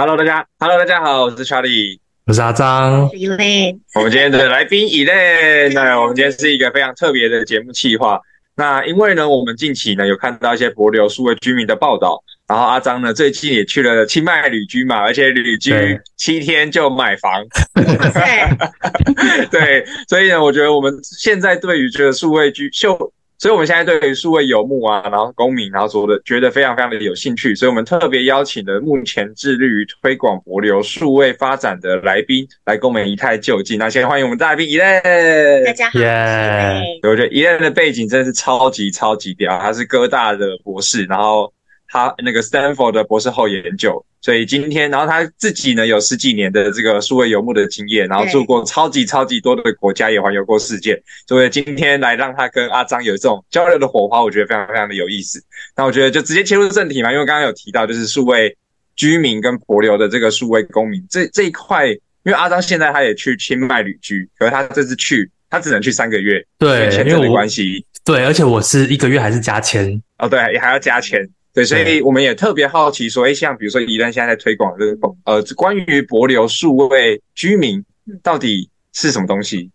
Hello，大家，Hello，大家好，我是 Charlie，我是阿张，我是 Elaine。我们今天的来宾 Elaine，那我们今天是一个非常特别的节目企划。那因为呢，我们近期呢有看到一些博流数位居民的报道，然后阿张呢最近也去了清迈旅居嘛，而且旅居七天就买房。对，对，所以呢，我觉得我们现在对于这个数位居秀。所以，我们现在对于数位游牧啊，然后公民，然后做的觉得非常非常的有兴趣，所以我们特别邀请了目前致力于推广博流数位发展的来宾来跟我们一探究竟。那先欢迎我们大来宾 Elaine，大家好。耶！我觉得 Elaine 的背景真的是超级超级屌，他是哥大的博士，然后。他那个 Stanford 的博士后研究，所以今天，然后他自己呢有十几年的这个数位游牧的经验，然后住过超级超级多的国家，也环游过世界。所以今天来让他跟阿张有这种交流的火花，我觉得非常非常的有意思。那我觉得就直接切入正题嘛，因为刚刚有提到就是数位居民跟国流的这个数位公民这这一块，因为阿张现在他也去清迈旅居，可是他这次去他只能去三个月，对，签证的关系，对，而且我是一个月还是加签哦，对，也还要加签。对，所以我们也特别好奇说，哎，像比如说，Elaine 现在在推广这个呃，关于柏流数位居民到底是什么东西？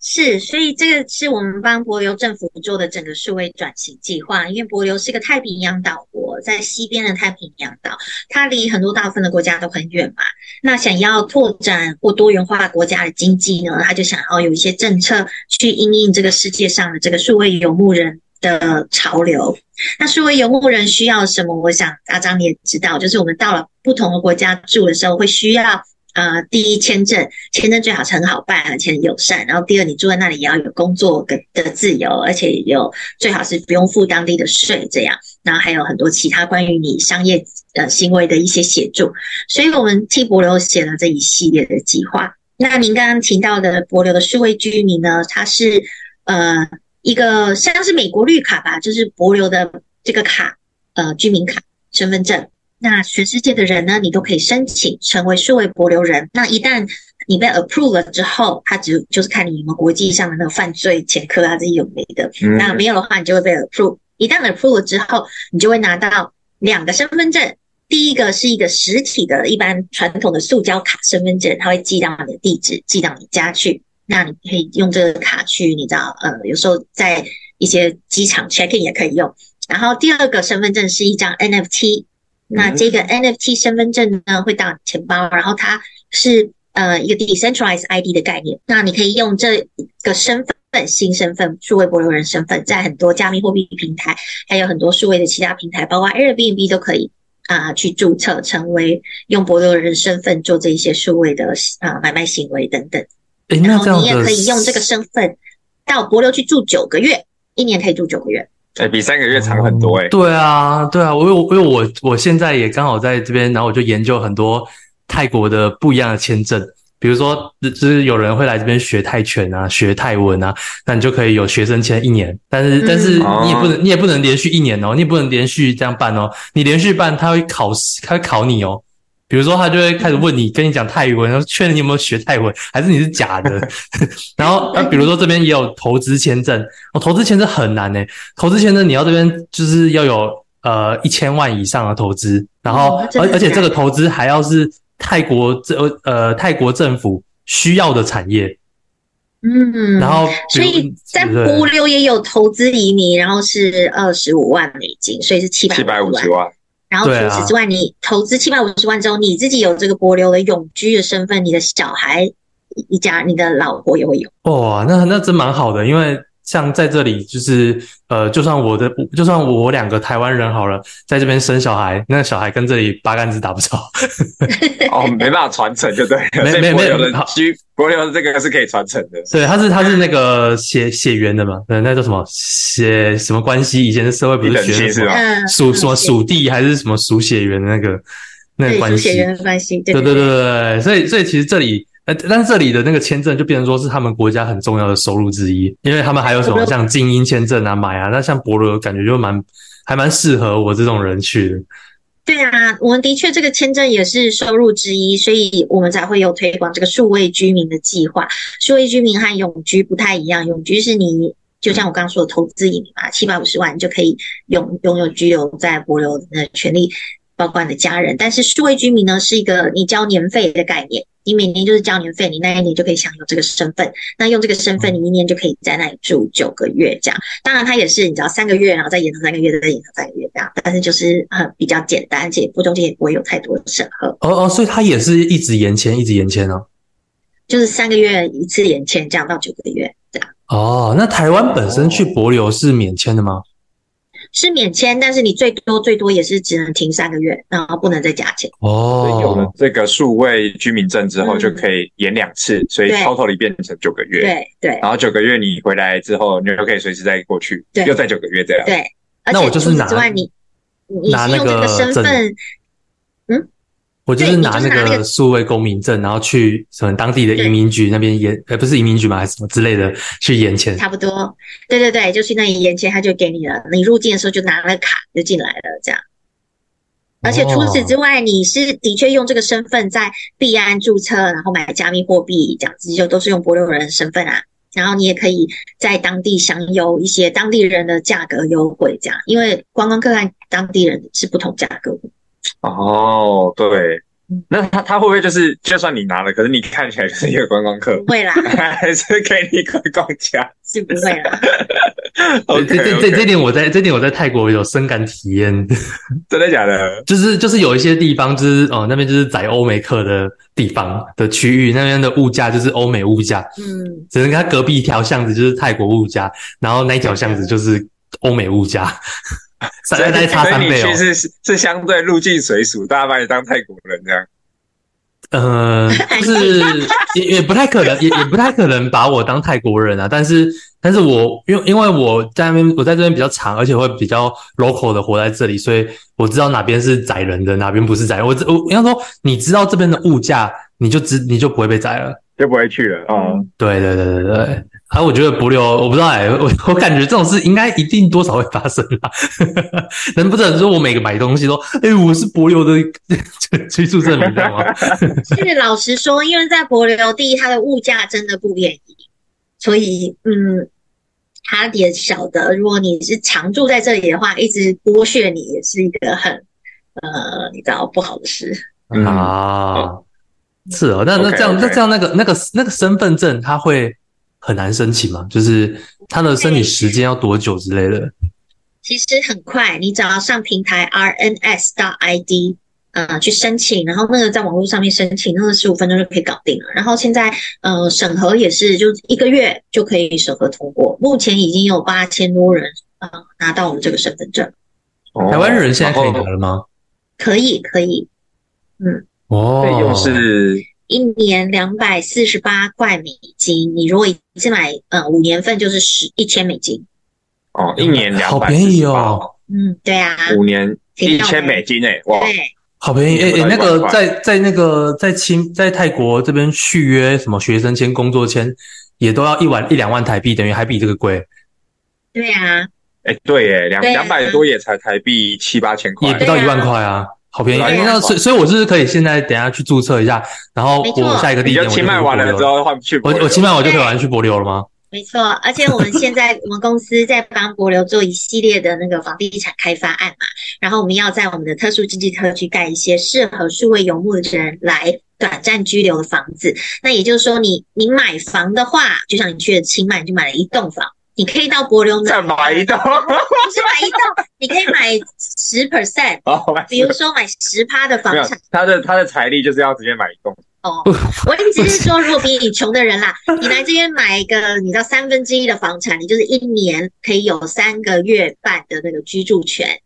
是，所以这个是我们帮柏流政府做的整个数位转型计划。因为柏流是个太平洋岛国，在西边的太平洋岛，它离很多大部分的国家都很远嘛。那想要拓展或多元化国家的经济呢，他就想要有一些政策去应应这个世界上的这个数位游牧人的潮流。那数位游牧人需要什么？我想阿张你也知道，就是我们到了不同的国家住的时候，会需要呃，第一签证，签证最好是很好办，而且很友善。然后第二，你住在那里也要有工作的的自由，而且有最好是不用付当地的税，这样。然后还有很多其他关于你商业呃行为的一些协助。所以我们替博流写了这一系列的计划。那您刚刚提到的博流的数位居民呢？他是呃。一个像是美国绿卡吧，就是帛琉的这个卡，呃，居民卡、身份证。那全世界的人呢，你都可以申请成为数位博流人。那一旦你被 approve 了之后，他只就是看你有没有国际上的那个犯罪前科啊，这些有没的。那没有的话，你就会被 approve。一旦 approve 了之后，你就会拿到两个身份证。第一个是一个实体的一般传统的塑胶卡身份证，它会寄到你的地址，寄到你家去。那你可以用这个卡去，你知道，呃，有时候在一些机场 check in 也可以用。然后第二个身份证是一张 NFT，那这个 NFT 身份证呢会到你钱包，然后它是呃一个 decentralized ID 的概念。那你可以用这个身份新身份数位博罗人身份，在很多加密货币平台，还有很多数位的其他平台，包括 Airbnb 都可以啊、呃、去注册成为用博罗人身份做这一些数位的啊、呃、买卖行为等等。诶，那这样你也可以用这个身份到帛琉去住九个月，一年可以住九个月，哎，比三个月长很多哎、欸。对啊，对啊，我因为我我现在也刚好在这边，然后我就研究很多泰国的不一样的签证，比如说就是有人会来这边学泰拳啊，学泰文啊，那你就可以有学生签一年，但是但是你也不能你也不能连续一年哦，你也不能连续这样办哦，你连续办他会考试，他会考你哦。比如说，他就会开始问你，跟你讲泰文，然后确认你有没有学泰文，还是你是假的。然后，那比如说这边也有投资签证，哦，投资签证很难诶，投资签证你要这边就是要有呃一千万以上的投资，然后而而且这个投资还要是泰国这呃泰国政府需要的产业。嗯，然后所以在帛琉也有投资移民，然后是二十五万美金，所以是七百七百五十万。然后除此之外，你投资七百五十万之后，你自己有这个国流的永居的身份，你的小孩一家，你的老婆也会有。哇，那那真蛮好的，因为。像在这里，就是呃，就算我的，就算我两个台湾人好了，在这边生小孩，那小孩跟这里八竿子打不着。哦，没办法传承，就对。没没没有的，帛琉的这个是可以传承的。对，他是他是那个血血缘的嘛？对，那叫什么血什么关系？以前的社会不是学什么属什么属地还是什么属血缘的那个那个关系？血缘的关系。对对对对对，所以所以其实这里。呃，但是这里的那个签证就变成说是他们国家很重要的收入之一，因为他们还有什么像精英签证啊买啊，那像帛琉感觉就蛮还蛮适合我这种人去的。对啊，我们的确这个签证也是收入之一，所以我们才会有推广这个数位居民的计划。数位居民和永居不太一样，永居是你就像我刚刚说的投资移民嘛，七百五十万就可以拥拥有居留在博流的权利，包括你的家人。但是数位居民呢，是一个你交年费的概念。你每年就是交年费，你那一年就可以享有这个身份。那用这个身份，你一年就可以在那里住九个月这样。当然，它也是你知道三个月，然后再延长三个月，再延长三个月这样。但是就是很比较简单，而且不中间也不会有太多的审核。哦哦，所以它也是一直延签，一直延签哦。就是三个月一次延签，这样到九个月这样。哦，那台湾本身去博流是免签的吗？是免签，但是你最多最多也是只能停三个月，然后不能再加签。哦，有了这个数位居民证之后，就可以延两次，嗯、所以 totally 变成九个月。对对。然后九个月你回来之后，你就可以随时再过去，对又再九个月这样。对。那我就是拿，你你是用这个身份，嗯。我就是拿那个数位公民证，然后去什么当地的移民局那边延，呃，不是移民局嘛，还是什么之类的去延签。差不多，对对对，就去那里延签，他就给你了。你入境的时候就拿了卡就进来了，这样。而且除此之外，你是的确用这个身份在币安注册，然后买加密货币，这样子就都是用帛琉人的身份啊。然后你也可以在当地享有一些当地人的价格优惠，这样，因为观光客和当地人是不同价格。哦，对，那他他会不会就是，就算你拿了，可是你看起来就是一个观光客？不会啦，还是给你观光价？是不会啦。这这这这点我在这点我在泰国有深感体验，真的假的？就是就是有一些地方就是哦那边就是宰欧美客的地方的区域，那边的物价就是欧美物价，嗯，只能看隔壁一条巷子就是泰国物价，然后那一条巷子就是欧美物价。所以你其实是是相对入境水俗，大家把你当泰国人这样。呃，就是也也不太可能，也也不太可能把我当泰国人啊。但是，但是我因为因为我在那边，我在这边比较长，而且会比较 local 的活在这里，所以我知道哪边是宰人的，哪边不是宰人。我我应该说，你知道这边的物价，你就知你就不会被宰了，就不会去了。哦，对对对对对。啊，我觉得帛琉，我不知道哎、欸，我我感觉这种事应该一定多少会发生吧。能不能说我每个买东西都，哎、欸，我是博流的居住证明，知道吗？是老实说，因为在博流，第一，它的物价真的不便宜，所以嗯，他也晓得，如果你是常住在这里的话，一直剥削你，也是一个很呃，你知道不好的事。嗯、啊，是哦，那那这样，那 Okay, 这样那个那个那个身份证，它会。很难申请吗，就是他的申请时间要多久之类的？其实很快，你只要上平台 RNS.ID，呃，去申请，然后那个在网络上面申请，那个十五分钟就可以搞定了。然后现在呃审核也是，就一个月就可以审核通过。目前已经有八千多人呃拿到我们这个身份证。哦、台湾人现在可以拿了吗？可以，可以。嗯。哦。费用是。一年两百四十八块美金，你如果一次买，呃，五年份就是十一千美金。哦，一年两百，好便宜哦。嗯，对啊，五年一千美金诶，哇，对，好便宜。诶诶，那个在在那个在清在泰国这边续约什么学生签、工作签，也都要一万一两万台币，等于还比这个贵。对啊，诶，对诶，两两百多也才台币七八千块，也不到一万块啊。好便宜，那所所以，我是可以现在等下去注册一下，然后我下一个地点我就清迈完了之后换去。我我清迈我就可以完去博流了吗？没错，而且我们现在 我们公司在帮博流做一系列的那个房地产开发案嘛，然后我们要在我们的特殊经济特区盖一些适合数位游牧的人来短暂居留的房子。那也就是说你，你你买房的话，就像你去了清迈，你就买了一栋房。你可以到帛琉再买一栋，不是买一栋，你可以买十 percent，比如说买十趴的房产。他的他的财力就是要直接买一栋。哦，我意思是说，如果比你穷的人啦，你来这边买一个，你知道三分之一的房产，你就是一年可以有三个月半的那个居住权，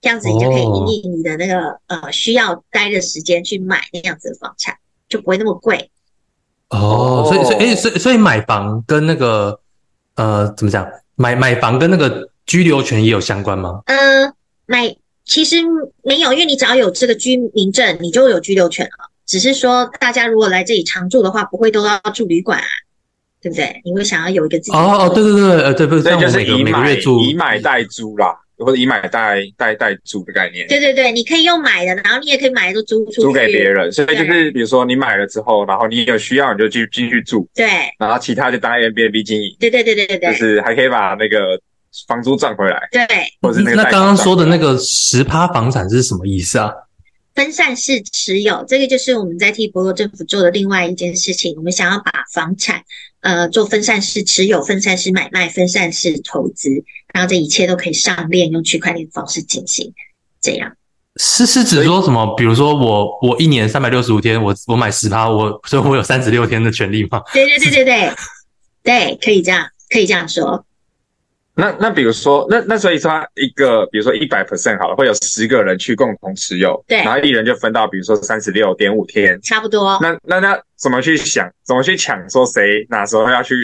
这样子你就可以以你的那个呃需要待的时间去买那样子的房产，就不会那么贵。哦，所以所以诶，所以所以买房跟那个呃怎么讲，买买房跟那个居留权也有相关吗？呃，买其实没有，因为你只要有这个居民证，你就有居留权了。只是说，大家如果来这里常住的话，不会都要住旅馆啊，对不对？你会想要有一个自己哦哦，对对对，呃，对不对？就是以买以买代租啦，或者以买代代代租的概念。对对对，你可以用买的，然后你也可以买的租出租给别人。所以就是比如说你买了之后，然后你有需要你就继续继续住，对。然后其他就当 Airbnb 经营。对对对对对对，就是还可以把那个房租赚回来。对，或者是那个。那刚刚说的那个十趴房产是什么意思啊？分散式持有，这个就是我们在替博罗政府做的另外一件事情。我们想要把房产，呃，做分散式持有、分散式买卖、分散式投资，然后这一切都可以上链，用区块链的方式进行。这样是是指说什么？比如说我我一年三百六十五天，我我买十趴，我所以我有三十六天的权利吗？对对对对对，对，可以这样，可以这样说。那那比如说，那那所以说一个，比如说一百 percent 好了，会有十个人去共同持有，对，然后一人就分到，比如说三十六点五天，差不多。那那那怎么去想，怎么去抢，说谁哪时候要去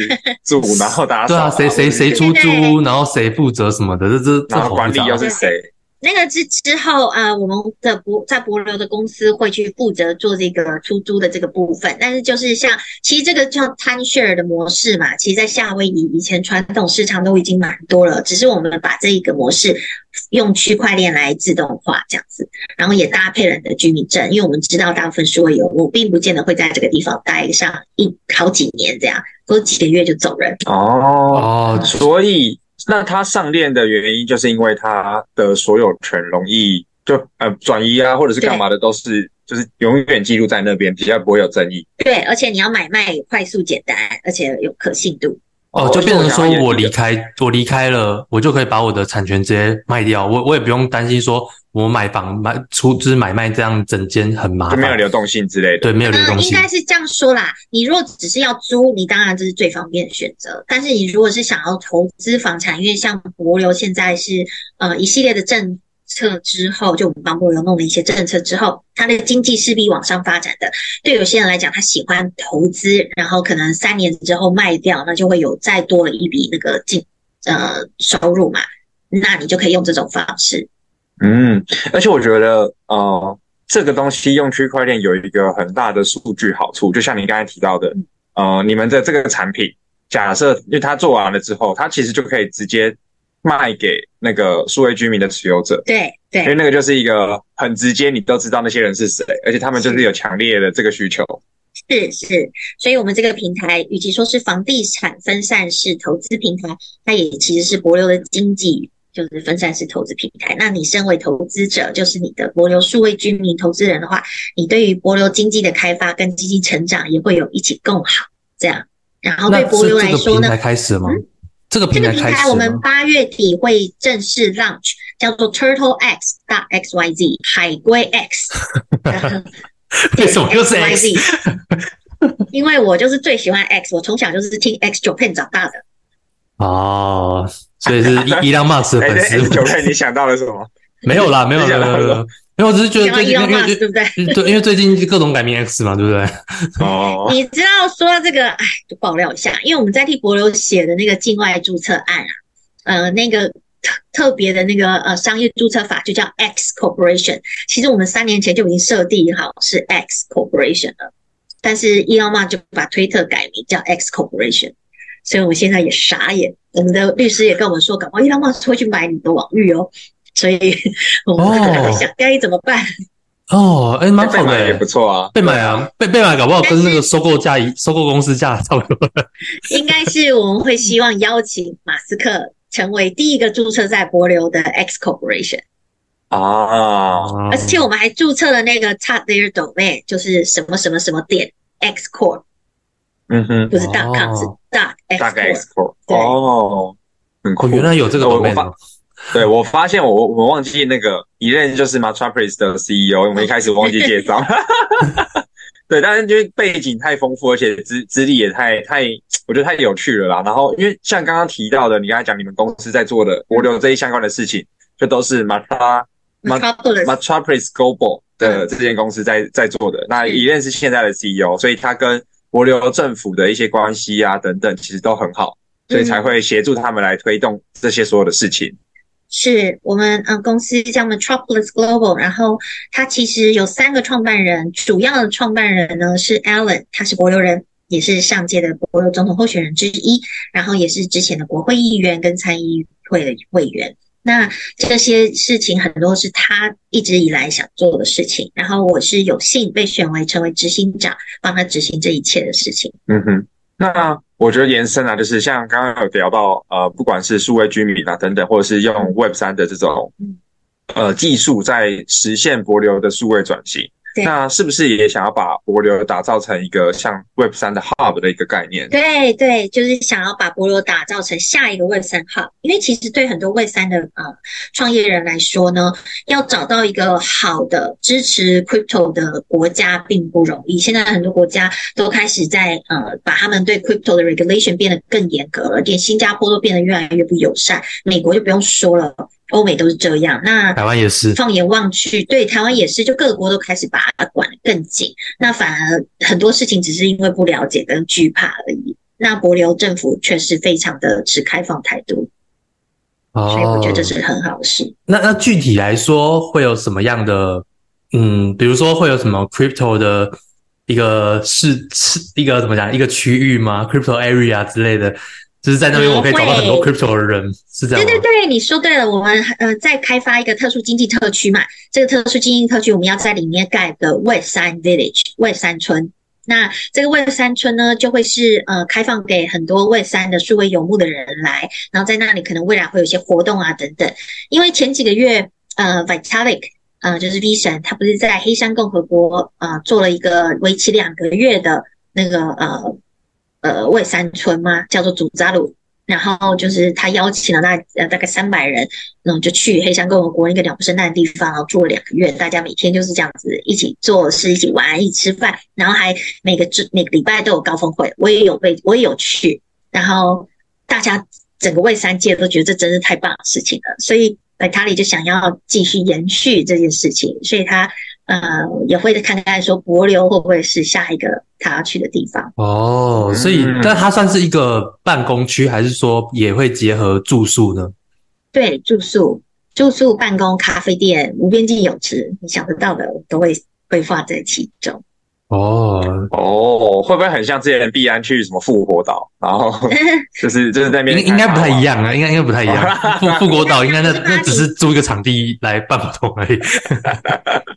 住，然后大家对啊，谁谁谁出租，然后谁负责什么的，这这然后管理又是谁？那个之之后，呃，我们的博在博流的公司会去负责做这个出租的这个部分。但是就是像，其实这个叫 timeshare 的模式嘛，其实，在夏威夷以前传统市场都已经蛮多了，只是我们把这一个模式用区块链来自动化这样子，然后也搭配了你的居民证，因为我们知道大部分数位游牧并不见得会在这个地方待上一好几年这样，过几个月就走人。哦，所以。那他上链的原因，就是因为他的所有权容易就呃转移啊，或者是干嘛的，都是就是永远记录在那边，比较不会有争议。对，而且你要买卖快速简单，而且有可信度。哦，就变成说我离开，我离开了，我就可以把我的产权直接卖掉，我我也不用担心说我买房买出资买卖这样整间很麻烦，就没有流动性之类的。对，没有流动性。嗯，应该是这样说啦。你如果只是要租，你当然这是最方便的选择。但是你如果是想要投资房产，因为像帛琉现在是呃一系列的政策之后，就我们帮帛琉弄了一些政策之后，他的经济势必往上发展的。对有些人来讲，他喜欢投资，然后可能三年之后卖掉，那就会有再多了一笔那个进呃收入嘛。那你就可以用这种方式。嗯，而且我觉得呃，这个东西用区块链有一个很大的数据好处，就像你刚才提到的，呃，你们的这个产品，假设因为它做完了之后，它其实就可以直接。卖给那个数位居民的持有者，对对，因为那个就是一个很直接，你都知道那些人是谁，而且他们就是有强烈的这个需求。是是，所以我们这个平台，与其说是房地产分散式投资平台，它也其实是博流的经济，就是分散式投资平台。那你身为投资者，就是你的博流数位居民投资人的话，你对于博流经济的开发跟经济成长也会有一起共好这样。然后对博流来说呢，开始吗？嗯这个平台我们八月底会正式 launch，叫做 Turtle X 大 X Y Z 海龟 X。为什么又是 X？因为我就是最喜欢 X，我从小就是听 X Japan 长大的。哦，所以是伊朗马斯的粉丝。X Japan 你想到了什么？没有啦，没有啦，没有啦。因为我只是觉得最近，因为对不对？对，因为最近各种改名 X 嘛，对不对？哦，你知道说到这个，哎，就爆料一下，因为我们在替博流写的那个境外注册案啊，呃，那个特特别的那个呃商业注册法就叫 X Corporation。其实我们三年前就已经设定好是 X Corporation 了，但是 Elon Musk 就把推特改名叫 X Corporation，所以我们现在也傻眼。我们的律师也跟我们说，搞不好 Elon Musk 会去买你的网域哦。所以我们可能会想该怎么办？哦，哎、欸，蛮好的，也不错啊。被买啊，被被买，搞不好跟那个收购价、收购公司价差不多。应该是我们会希望邀请马斯克成为第一个注册在博流的 X Corporation 啊，而且我们还注册了那个 Top Their Domain，就是什么什么什么点 X Corp。嗯哼，不是 dot com，是大概 export。对哦，很酷。原来有这个 对我发现我我忘记那个一任就是 Metropolis 的 CEO，我们一开始忘记介绍。对，但是因为背景太丰富，而且资资历也太太，我觉得太有趣了啦。然后因为像刚刚提到的，你刚才讲你们公司在做的国流这一相关的事情，就都是 Metropolis Metropolis Global 的这间公司在在做的。那一任是现在的 CEO，所以他跟国流政府的一些关系啊等等，其实都很好，所以才会协助他们来推动这些所有的事情。是我们嗯公司叫 Metropolis Global，然后他其实有三个创办人，主要的创办人呢是 Alan，他是帛琉人，也是上届的帛琉总统候选人之一，然后也是之前的国会议员跟参议会的委员。那这些事情很多是他一直以来想做的事情，然后我是有幸被选为成为执行长，帮他执行这一切的事情。嗯哼，那。我觉得延伸啊，就是像刚刚有聊到，呃，不管是数位居民啊等等，或者是用 Web 三的这种呃技术，在实现国流的数位转型。那是不是也想要把博流打造成一个像 Web 三的 Hub 的一个概念？对对，就是想要把博流打造成下一个 Web 三 Hub。因为其实对很多 Web 三的呃创业人来说呢，要找到一个好的支持 Crypto 的国家并不容易。现在很多国家都开始在呃把他们对 Crypto 的 Regulation 变得更严格了，连新加坡都变得越来越不友善，美国就不用说了。欧美都是这样，那台湾也是。放眼望去，对台湾也是，就各国都开始把它管得更紧。那反而很多事情只是因为不了解跟惧怕而已。那帛琉政府却是非常的持开放态度，哦，所以我觉得这是很好的事。那那具体来说会有什么样的？嗯，比如说会有什么 crypto 的一个是是一个怎么讲一个区域吗？crypto area 之类的。就是在那边，我可以找到很多 crypto 的人，是这样。对对对，你说对了。我们呃在开发一个特殊经济特区嘛，这个特殊经济特区我们要在里面盖个 Web 3 Village Web 3村。那这个 Web 3村呢，就会是呃开放给很多 Web 3的数位游牧的人来，然后在那里可能未来会有一些活动啊等等。因为前几个月呃 Vitalik 呃就是 V 神，他不是在黑山共和国呃做了一个为期两个月的那个呃。呃，魏山村嘛，叫做祖扎鲁，然后就是他邀请了大呃大概三百人，然后就去黑山共和国一个鸟不生蛋的地方，然后住了两个月，大家每天就是这样子一起做事，一起玩，一起吃饭，然后还每个周每个礼拜都有高峰会，我也有被我也有去，然后大家整个外山界都觉得这真是太棒的事情了，所以白塔里就想要继续延续这件事情，所以他。呃，也会看看说帛琉会不会是下一个他要去的地方哦。所以，但它算是一个办公区，还是说也会结合住宿呢？对，住宿、住宿、办公、咖啡店、无边际泳池，你想得到的都会规划在其中。哦哦，会不会很像之前币安去什么复活岛，然后 就是就是在那边应该不太一样啊，应该应该不太一样。复复活岛应该那那只是租一个场地来办活动而已。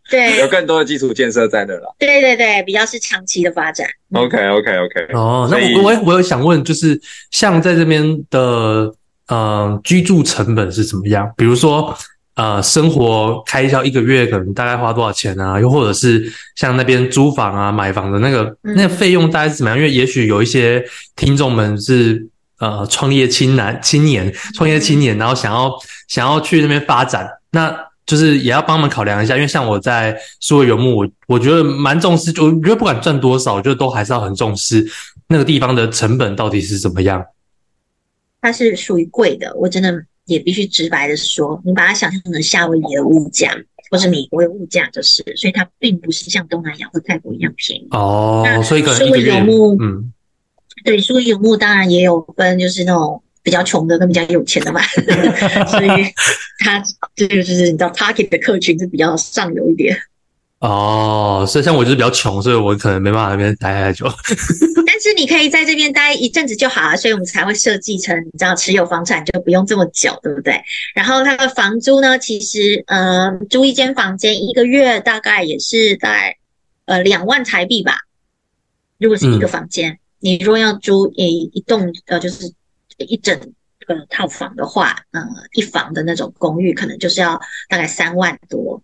对，有更多的基础建设在那了。对对对，比较是长期的发展。OK OK OK。哦，那我我我有想问，就是像在这边的呃居住成本是怎么样？比如说。呃，生活开销一个月可能大概花多少钱啊？又或者是像那边租房啊、买房的那个那个费用大概是怎么样？因为也许有一些听众们是呃创业青男青年、创业青年，然后想要想要去那边发展，那就是也要帮他们考量一下。因为像我在苏维游牧，我我觉得蛮重视，我觉得不管赚多少，我觉得都还是要很重视那个地方的成本到底是怎么样。它是属于贵的，我真的。也必须直白的说，你把它想象成夏威夷的物价，或是美国的物价，就是，所以它并不是像东南亚或泰国一样便宜。哦，那所以数位游牧，嗯，对，苏伊游牧当然也有分，就是那种比较穷的跟比较有钱的嘛，所以他这个就是你知道，target 的客群是比较上游一点。哦，所以像我就是比较穷，所以我可能没办法在那边待太久。但是你可以在这边待一阵子就好了，所以我们才会设计成你知道持有房产就不用这么久，对不对？然后它的房租呢，其实呃，租一间房间一个月大概也是在呃两万台币吧。如果是一个房间，你如果要租一一栋呃就是一整个套房的话，呃，一房的那种公寓可能就是要大概三万多。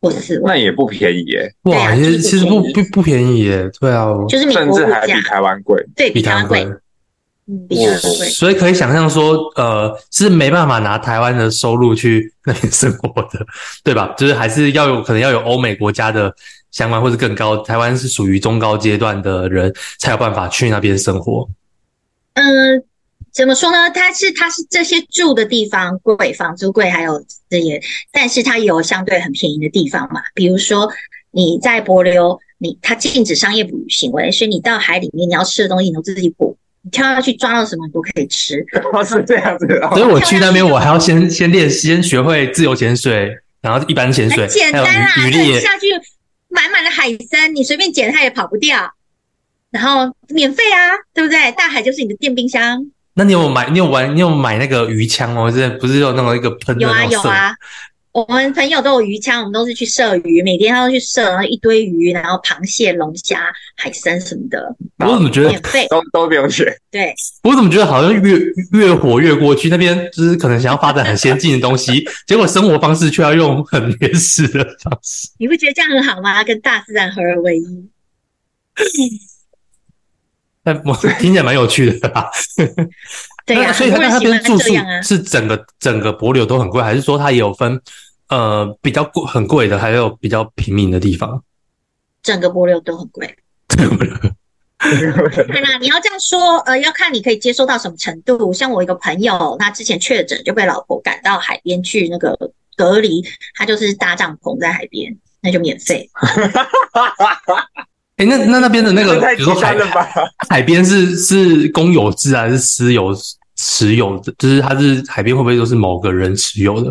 或四万，那也不便宜耶，哇，其实其实不不不便宜耶，对啊，就是甚至还比台湾贵，对，比台湾贵。比较贵，所以可以想象说，呃，是没办法拿台湾的收入去那边生活的，对吧？就是还是要有可能要有欧美国家的相关或者更高，台湾是属于中高阶段的人才有办法去那边生活。嗯，怎么说呢？它是它是这些住的地方贵，房租贵，还有这些，但是它有相对很便宜的地方嘛。比如说你在帛琉，你它禁止商业捕鱼行为，所以你到海里面你要吃的东西你都自己捕。你跳下去抓到什么你都可以吃，哦，是这样子。所以我去那边，我还要先先练，先学会自由潜水，然后一般潜水，简单啊，鱼你下去满满的海参，你随便捡它也跑不掉，然后免费啊，对不对？大海就是你的电冰箱。那你有买？你有玩？你有买那个鱼枪哦？这不是有那种一个喷的？有啊，有啊。我们朋友都有鱼枪，我们都是去射鱼，每天他都去射，然后一堆鱼，然后螃蟹、龙虾、海参什么的。我怎么觉得免费都都不用学？对，我怎么觉得好像越越活越过去，那边就是可能想要发展很先进的东西，结果生活方式却要用很原始的方式。你不觉得这样很好吗？跟大自然合而为一。但我听起来蛮有趣的啦。对呀、啊，所以他那边住宿啊，是整个整个柏柳都很贵，还是说它也有分呃比较贵很贵的，还有比较平民的地方？整个柏流都很贵。看啊，你要这样说，呃，要看你可以接受到什么程度。像我一个朋友，他之前确诊就被老婆赶到海边去那个隔离，他就是搭帐篷在海边，那就免费。哎、欸，那那那边的那个，比如说海海边是是公有制还是私有持有的？就是它是海边会不会都是某个人持有的？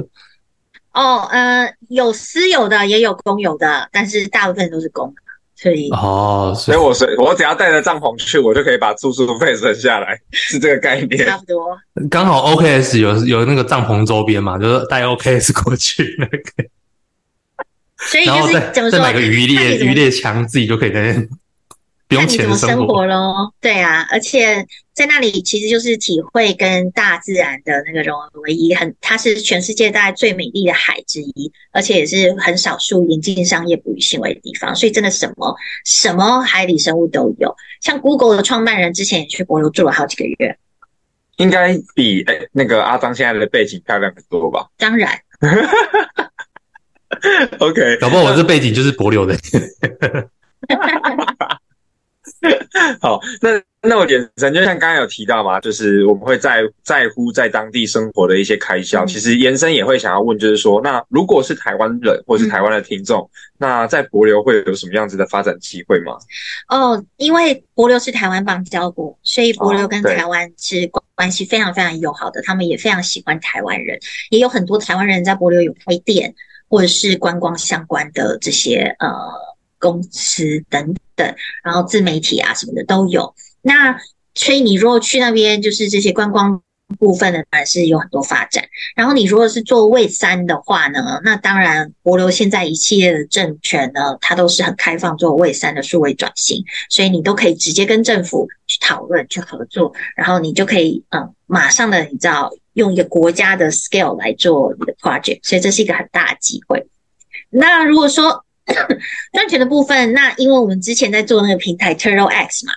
哦，呃，有私有的，也有公有的，但是大部分都是公的，所以哦，所以我是我只要带着帐篷去，我就可以把住宿费省下来，是这个概念。差不多。刚好 OKS 有有那个帐篷周边嘛，就是带 OKS 过去那个。所以就是怎么说，再买个渔猎渔猎枪，自己就可以在那不用钱生活，生活咯。对啊，而且在那里其实就是体会跟大自然的那个融合为一，很它是全世界大概最美丽的海之一，而且也是很少数引进商业捕鱼行为的地方。所以真的什么什么海底生物都有。像 Google 的创办人之前也去帛琉住了好几个月，应该比诶那个阿张现在的背景漂亮很多吧？当然。OK，搞不好我这背景就是帛琉的。好，那那我眼神就像刚刚有提到嘛，就是我们会在在乎在当地生活的一些开销。嗯、其实延伸也会想要问，就是说，那如果是台湾人或是台湾的听众，嗯、那在帛琉会有什么样子的发展机会吗？哦，因为帛琉是台湾邦交国，所以帛琉跟台湾是关关系非常非常友好的，他们也非常喜欢台湾人，也有很多台湾人在帛琉有开店。或者是观光相关的这些呃公司等等，然后自媒体啊什么的都有。那所以你如果去那边，就是这些观光部分的，当然是有很多发展。然后你如果是做 Web3 的话呢，那当然国流现在一系列的政权呢，它都是很开放做 Web3 的数位转型，所以你都可以直接跟政府去讨论去合作，然后你就可以嗯马上的你知道。用一个国家的 scale 来做你的 project，所以这是一个很大的机会。那如果说 赚钱的部分，那因为我们之前在做那个平台 Turtle X 嘛，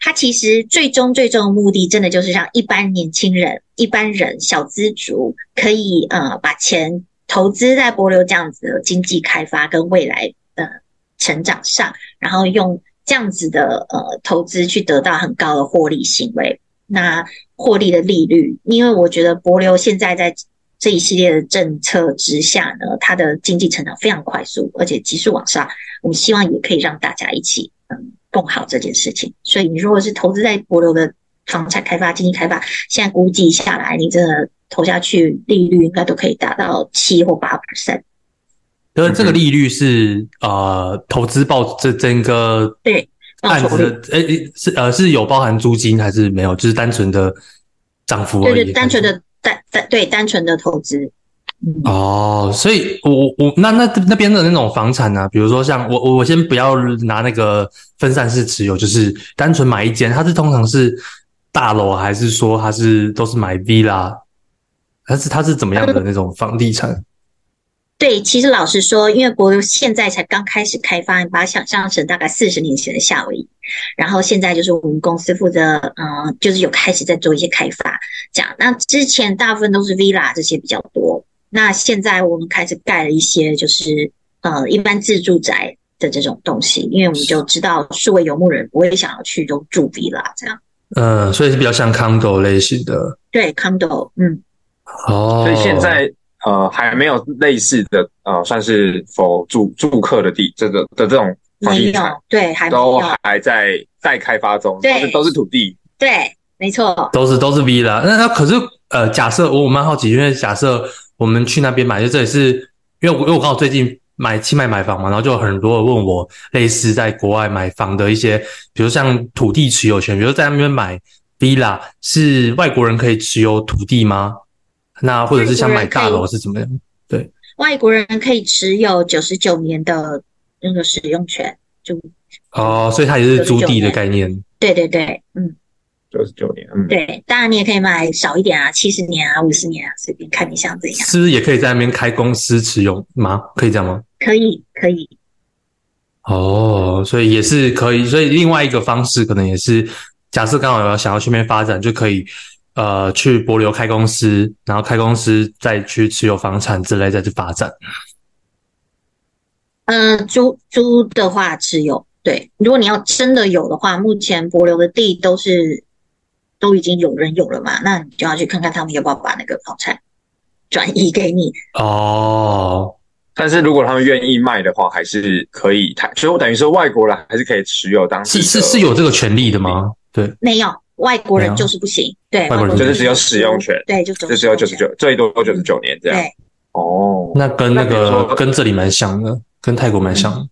它其实最终最终的目的，真的就是让一般年轻人、一般人小资族可以呃把钱投资在帛琉这样子的经济开发跟未来的成长上，然后用这样子的呃投资去得到很高的获利行为。那获利的利率，因为我觉得博流现在在这一系列的政策之下呢，它的经济成长非常快速，而且急速往上。我们希望也可以让大家一起嗯共好这件事情。所以你如果是投资在帛琉的房产开发、经济开发，现在估计下来，你真的投下去利率应该都可以达到七或八 percent。呃，这个利率是呃投资报这整个对。案子诶、欸、是呃是有包含租金还是没有？就是单纯的涨幅而已。对对，单纯的单单对单纯的投资。嗯、哦，所以我我那那那边的那种房产呢、啊？比如说像我我我先不要拿那个分散式持有，就是单纯买一间，它是通常是大楼，还是说它是都是买 villa？还是它是怎么样的那种房地产？对，其实老实说，因为帛琉现在才刚开始开发，你把它想象成大概四十年前的夏威夷，然后现在就是我们公司负责，嗯、呃，就是有开始在做一些开发，这样。那之前大部分都是 villa 这些比较多，那现在我们开始盖了一些，就是呃一般自住宅的这种东西，因为我们就知道数位游牧人不会想要去都住 villa 这样。嗯，所以是比较像 condo 类型的。对，condo，嗯。哦，所以现在。呃，还没有类似的呃，算是否住住客的地这个的这种房地产，对，还都还在待开发中，对，都是土地，对，没错，都是都是 villa。那那可是呃，假设我我蛮好奇，因为假设我们去那边买，就这里是因为我因为我刚好最近买清迈买房嘛，然后就有很多人问我类似在国外买房的一些，比如像土地持有权，比如在那边买 villa，是外国人可以持有土地吗？那或者是想买大楼是怎么样？对，外国人可以持有九十九年的那个使用权，就哦，所以它也是租地的概念。对对对，嗯，九十九年，嗯，对，当然你也可以买少一点啊，七十年啊，五十年啊，随便看你想怎样。是不是也可以在那边开公司持有吗？可以这样吗？可以，可以。哦，所以也是可以，所以另外一个方式可能也是，假设刚好要想要去那边发展，就可以。呃，去博流开公司，然后开公司再去持有房产之类，再去发展。嗯、呃，租租的话持有，对。如果你要真的有的话，目前博流的地都是都已经有人有了嘛，那你就要去看看他们要不要把那个房产转移给你。哦，但是如果他们愿意卖的话，还是可以谈。所以我等于说，外国人还是可以持有当地。是是是有这个权利的吗？对，没有。外国人就是不行，对，外国人就是只有使用权，对，就只有九十九，最多九十九年这样。对，哦，那跟那个跟这里蛮像的，跟泰国蛮像的。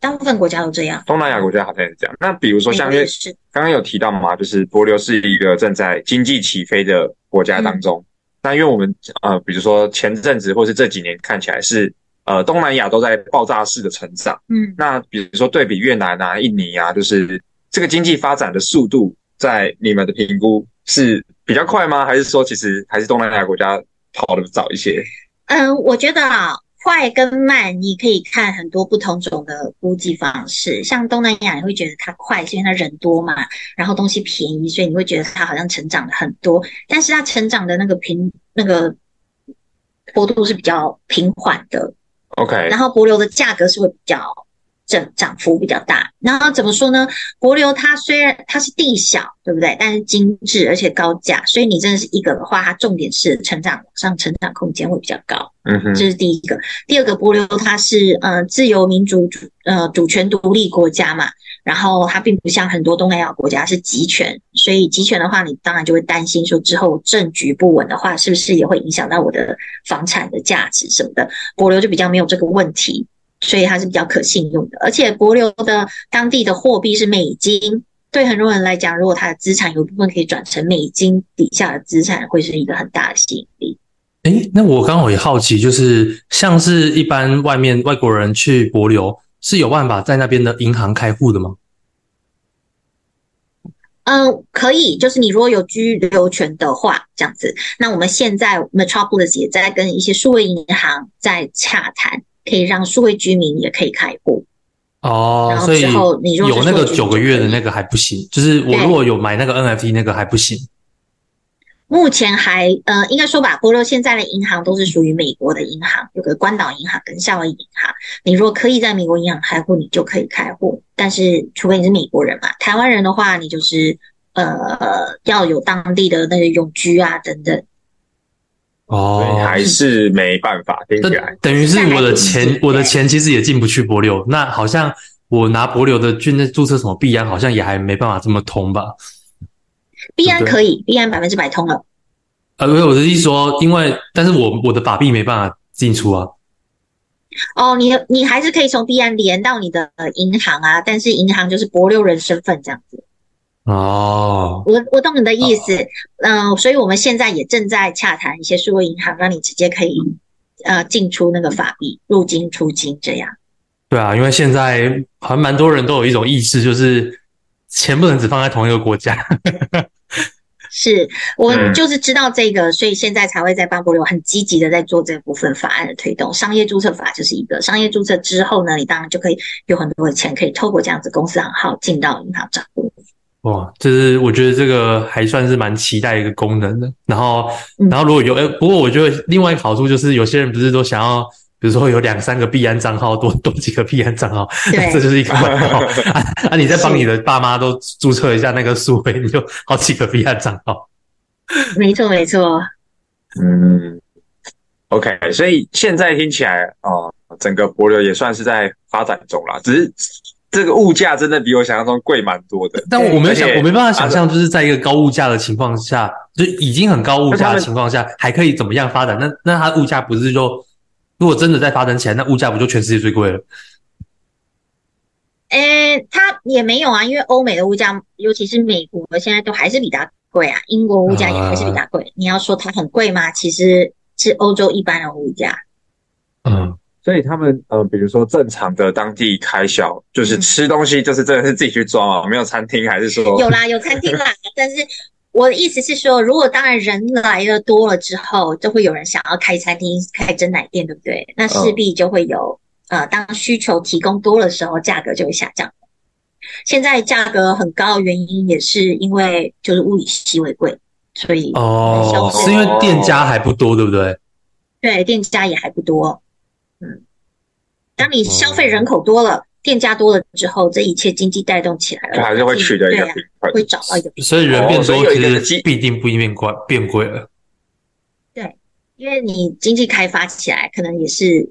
大部分国家都这样，东南亚国家好像也是这样。那比如说像因为刚刚有提到嘛，就是帛琉是一个正在经济起飞的国家当中。那因为我们呃，比如说前阵子或是这几年看起来是呃东南亚都在爆炸式的成长。嗯，那比如说对比越南啊、印尼啊，就是这个经济发展的速度。在你们的评估是比较快吗？还是说其实还是东南亚国家跑得早一些？嗯，我觉得啊，快跟慢你可以看很多不同种的估计方式。像东南亚，你会觉得它快，是因为它人多嘛，然后东西便宜，所以你会觉得它好像成长了很多。但是它成长的那个平那个坡度是比较平缓的。OK，然后柏流的价格是会比较。涨涨幅比较大，然后怎么说呢？国流它虽然它是地小，对不对？但是精致而且高价，所以你真的是一个的话，它重点是成长上成长空间会比较高。嗯哼，这是第一个。第二个，国流它是呃自由民主主呃主权独立国家嘛，然后它并不像很多东南亚国家是集权，所以集权的话，你当然就会担心说之后政局不稳的话，是不是也会影响到我的房产的价值什么的？国流就比较没有这个问题。所以它是比较可信用的，而且帛琉的当地的货币是美金，对很多人来讲，如果他的资产有部分可以转成美金底下的资产，会是一个很大的吸引力。诶，那我刚好也好奇，就是像是一般外面外国人去帛琉是有办法在那边的银行开户的吗？嗯，可以，就是你如果有居留权的话，这样子。那我们现在 Metropolis 也在跟一些数位银行在洽谈。可以让数位居民也可以开户哦，所以有那个九个月的那个还不行，就是我如果有买那个 NFT 那个还不行。目前还呃，应该说吧，帛琉现在的银行都是属于美国的银行，有个关岛银行跟夏威夷银行。你如果可以在美国银行开户，你就可以开户，但是除非你是美国人嘛，台湾人的话，你就是呃要有当地的那个永居啊等等。哦，还是没办法听起来，等于是我的钱，我的钱其实也进不去博流。那好像我拿博流的去那注册什么币安，好像也还没办法这么通吧？币安可以，币安百分之百通了。呃，不是我的意思说，因为但是我我的法币没办法进出啊。哦，你你还是可以从币安连到你的银行啊，但是银行就是博六人身份这样子。哦，我我懂你的意思，嗯、呃，所以我们现在也正在洽谈一些数位银行，让你直接可以呃进出那个法币，入金出金这样。对啊，因为现在还蛮多人都有一种意识，就是钱不能只放在同一个国家。是我就是知道这个，所以现在才会在邦帛琉很积极的在做这部分法案的推动。商业注册法就是一个，商业注册之后呢，你当然就可以有很多的钱可以透过这样子公司行号进到银行账户。哇，就是我觉得这个还算是蛮期待一个功能的。然后，然后如果有，哎，不过我觉得另外一个好处就是，有些人不是都想要，比如说有两三个币安账号，多多几个币安账号，对，这就是一个门号。啊，啊你再帮你的爸妈都注册一下那个数位，你就好几个币安账号。没错，没错。嗯，OK，所以现在听起来，哦，整个博流也算是在发展中啦，只是。这个物价真的比我想象中贵蛮多的，但我没想，我没办法想象，就是在一个高物价的情况下，就已经很高物价的情况下，还可以怎么样发展？那那它物价不是就，如果真的在发展起来，那物价不就全世界最贵了？诶，它也没有啊，因为欧美的物价，尤其是美国，现在都还是比它贵啊。英国物价也还是比它贵。你要说它很贵吗？其实是欧洲一般的物价。嗯。所以他们呃，比如说正常的当地开销，就是吃东西，就是真的是自己去装啊，没有餐厅，还是说有啦，有餐厅啦。但是我的意思是说，如果当然人来的多了之后，就会有人想要开餐厅、开珍奶店，对不对？那势必就会有呃，当需求提供多的时候，价格就会下降。现在价格很高的原因也是因为就是物以稀为贵，所以哦，是因为店家还不多，对不对？对，店家也还不多。嗯，当你消费人口多了，嗯、店家多了之后，这一切经济带动起来了，就还是会取得一个平衡，会找到一个平衡。所以人变多，其实必定不一定变贵，变贵了。对，因为你经济开发起来，可能也是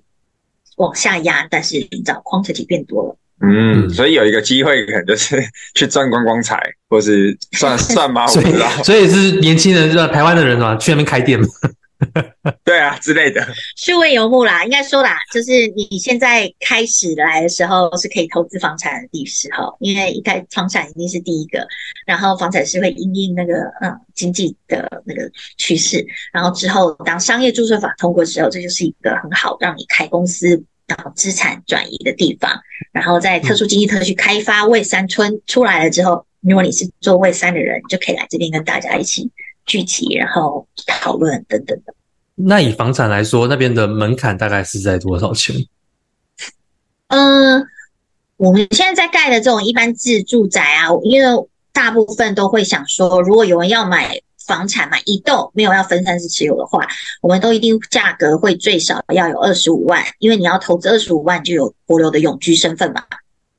往下压，但是你知道 quantity 变多了。嗯，所以有一个机会，可能就是 去赚观光财，或是算算吗？我不知道。所以是年轻人，是台湾的人嘛，去那边开店嘛。对啊，之类的。数位游牧啦，应该说啦，就是你现在开始来的时候是可以投资房产的第一时候，因为一开房产一定是第一个，然后房产是会因应那个嗯经济的那个趋势，然后之后当商业注册法通过之后，这就是一个很好让你开公司然后资产转移的地方，然后在特殊经济特区开发蔚山村出来了之后，如果你是做蔚山的人，就可以来这边跟大家一起。具体，然后讨论等等的。那以房产来说，那边的门槛大概是在多少钱？嗯，我们现在在盖的这种一般自住宅啊，因为大部分都会想说，如果有人要买房产买一栋，没有要分散式持有的话，我们都一定价格会最少要有二十五万，因为你要投资二十五万就有国流的永居身份嘛。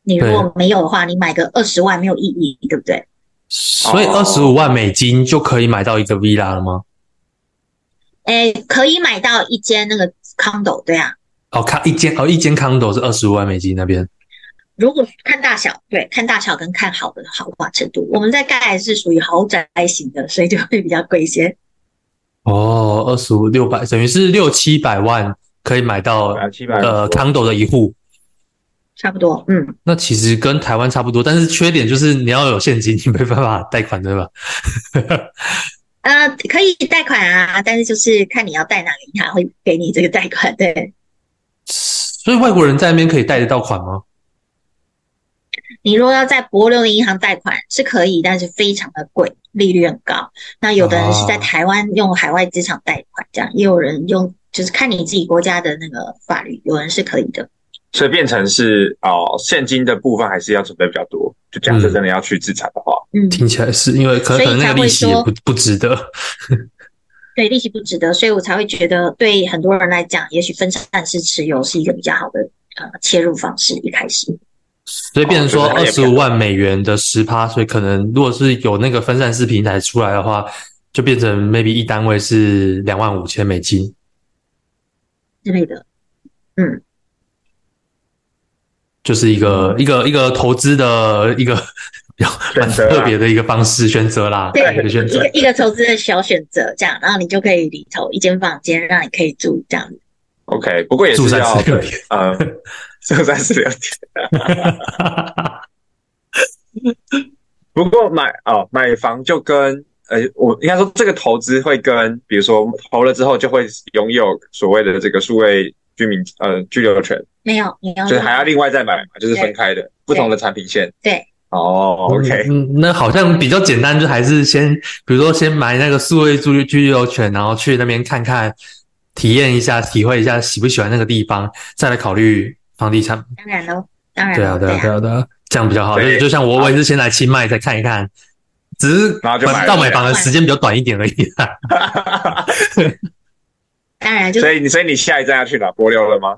你如果没有的话，你买个二十万没有意义，对不对？所以二十五万美金就可以买到一个 villa 了吗？诶，可以买到一间那个 condo，对啊。哦，看一间哦，一间 condo 是二十五万美金那边。如果看大小，对，看大小跟看好的豪华程度，我们在盖是属于豪宅型的，所以就会比较贵一些。哦，二十五六百，等于是六七百万可以买到呃 condo 的一户。差不多，嗯，那其实跟台湾差不多，但是缺点就是你要有现金，你没办法贷款，对吧？呃，可以贷款啊，但是就是看你要贷哪个银行会给你这个贷款，对。所以外国人在那边可以贷得到款吗？你如果要在柏琉的银行贷款是可以，但是非常的贵，利率很高。那有的人是在台湾用海外资产贷款，这样也有人用，就是看你自己国家的那个法律，有人是可以的。所以变成是哦，现金的部分还是要准备比较多。就假设真的要去资产的话，嗯，听起来是因为可能那个利息也不不值得。对，利息不值得，所以我才会觉得对很多人来讲，也许分散式持有是一个比较好的呃切入方式。一开始，所以变成说二十五万美元的十趴，所以可能如果是有那个分散式平台出来的话，就变成 maybe 一单位是两万五千美金之类的，嗯。就是一个一个一个投资的一个比较很特别的一个方式选择啦，对，一个选择，一个一个投资的小选择，这样，然后你就可以里头一间房间让你可以住这样子。OK，不过也是要住三十六天，呃，住三十六天。不过买哦，买房就跟呃，我应该说这个投资会跟，比如说投了之后就会拥有所谓的这个数位。居民呃居留权没有，你要就是还要另外再买嘛，就是分开的不同的产品线。对哦，OK，嗯，那好像比较简单，就还是先，比如说先买那个数位居居留权，然后去那边看看，体验一下，体会一下喜不喜欢那个地方，再来考虑房地产。当然喽，当然，对啊，对啊，对啊，对啊，这样比较好。就就像我，我也是先来清迈再看一看，只是到买房的时间比较短一点而已。当然，就所以你所以你下一站要去哪？波流了吗？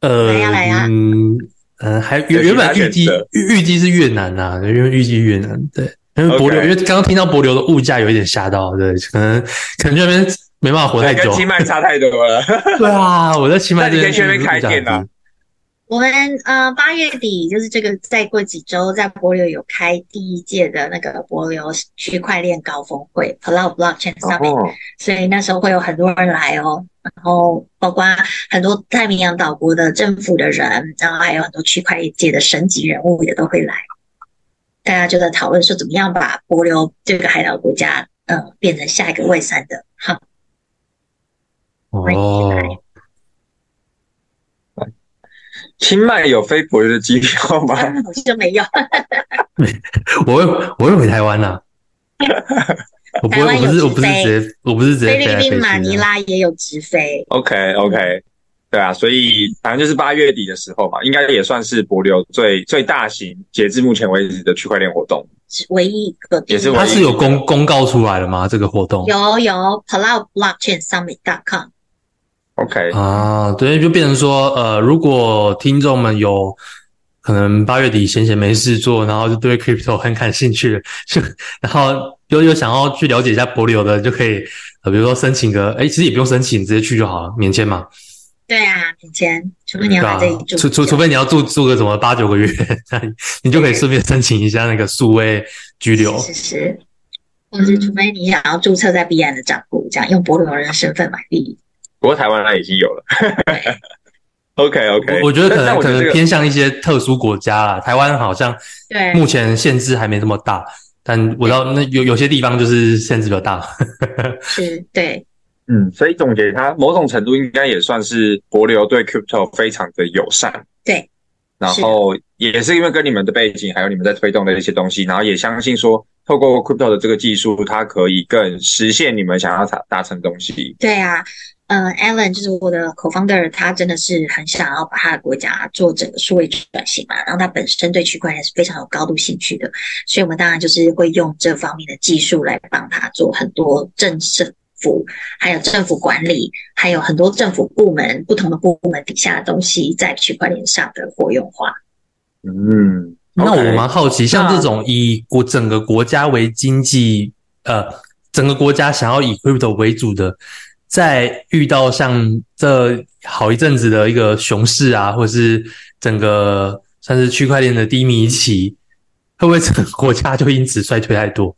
呃，来呀来呀。嗯，还原原本预计预预计是越南呐、啊，因为预计越南对，因为帛琉，Okay. 因为刚刚听到博流的物价有一点吓到，对，可能可能这边没办法活太久，跟清迈差太多了。对啊，我在清迈这边去那边开店啊。我们呃八月底就是这个再过几周，在帛琉有开第一届的那个帛琉区块链高峰会 Palau Blockchain Summit，、oh. 所以那时候会有很多人来哦，然后包括很多太平洋岛国的政府的人，然后还有很多区块链界的神级人物也都会来，大家就在讨论说怎么样把帛琉这个海岛国家呃变成下一个 Web3 的哈。哦。Oh. 清迈有飞帛琉的机票吗？好像没有。我会我会回台湾呐。我不我不是我不是直接我不是直接。菲律宾马尼拉也有直飞。OK OK，对啊，所以反正就是八月底的时候嘛，应该也算是帛琉最最大型，截至目前为止的区块链活动，唯一一个。也是它是有公公告出来了吗？这个活动有有 Palau Blockchain Summit.com。OK 啊，对，就变成说，呃，如果听众们有可能八月底闲闲没事做，然后就对 Crypto 很感兴趣的，就然后又又想要去了解一下博流的，就可以，呃，比如说申请个，哎，其实也不用申请，直接去就好了，免签嘛。对啊，免签，除非你要在这里住，除除除非你要住住个什么八九个月，那 你你就可以顺便申请一下那个数位居留。是是是，或者是除非你想要注册在币安的账户，这样用博流人的身份买币。不过台湾那已经有了，OK OK，我，我觉得可能可能偏向一些特殊国家啦。台湾好像对目前限制还没这么大，但我知道那有有些地方就是限制比较大。是，对，嗯，所以总结它某种程度应该也算是帛琉对 Crypto 非常的友善。对，然后也是因为跟你们的背景，还有你们在推动的一些东西，然后也相信说透过 Crypto 的这个技术，它可以更实现你们想要达达成的东西。对啊。嗯、uh,，Alan 就是我的 co-founder，他真的是很想要把他的国家做整个数位转型嘛，然后他本身对区块链是非常有高度兴趣的，所以我们当然就是会用这方面的技术来帮他做很多政政府，还有政府管理，还有很多政府部门不同的部门底下的东西在区块链上的活用化。嗯，那我蛮好奇，像这种以国整个国家为经济，呃，整个国家想要以 crypto 为主的。在遇到像这好一阵子的一个熊市啊，或者是整个算是区块链的低迷期，会不会整个国家就因此衰退太多？